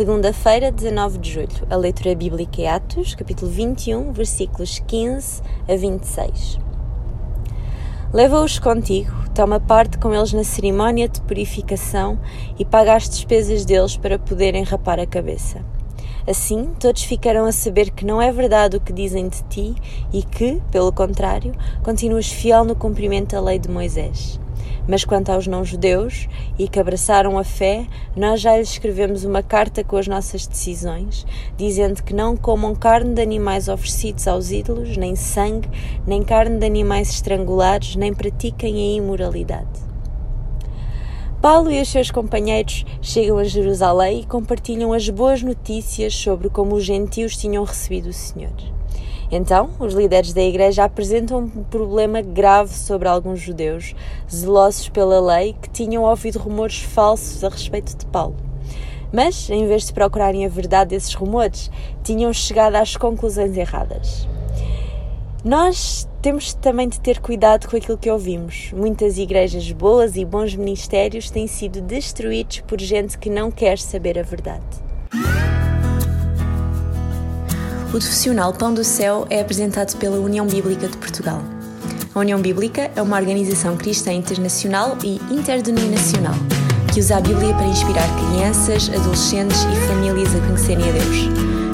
Segunda-feira, 19 de julho. A leitura bíblica é Atos, capítulo 21, versículos 15 a 26. Leva-os contigo, toma parte com eles na cerimónia de purificação e paga as despesas deles para poderem rapar a cabeça. Assim, todos ficarão a saber que não é verdade o que dizem de ti e que, pelo contrário, continuas fiel no cumprimento da lei de Moisés. Mas quanto aos não-judeus e que abraçaram a fé, nós já lhes escrevemos uma carta com as nossas decisões, dizendo que não comam carne de animais oferecidos aos ídolos, nem sangue, nem carne de animais estrangulados, nem pratiquem a imoralidade. Paulo e os seus companheiros chegam a Jerusalém e compartilham as boas notícias sobre como os gentios tinham recebido o Senhor. Então, os líderes da igreja apresentam um problema grave sobre alguns judeus, zelosos pela lei, que tinham ouvido rumores falsos a respeito de Paulo. Mas, em vez de procurarem a verdade desses rumores, tinham chegado às conclusões erradas. Nós temos também de ter cuidado com aquilo que ouvimos. Muitas igrejas boas e bons ministérios têm sido destruídos por gente que não quer saber a verdade. O profissional Pão do Céu é apresentado pela União Bíblica de Portugal. A União Bíblica é uma organização cristã internacional e interdenominacional que usa a Bíblia para inspirar crianças, adolescentes e famílias a conhecerem a Deus.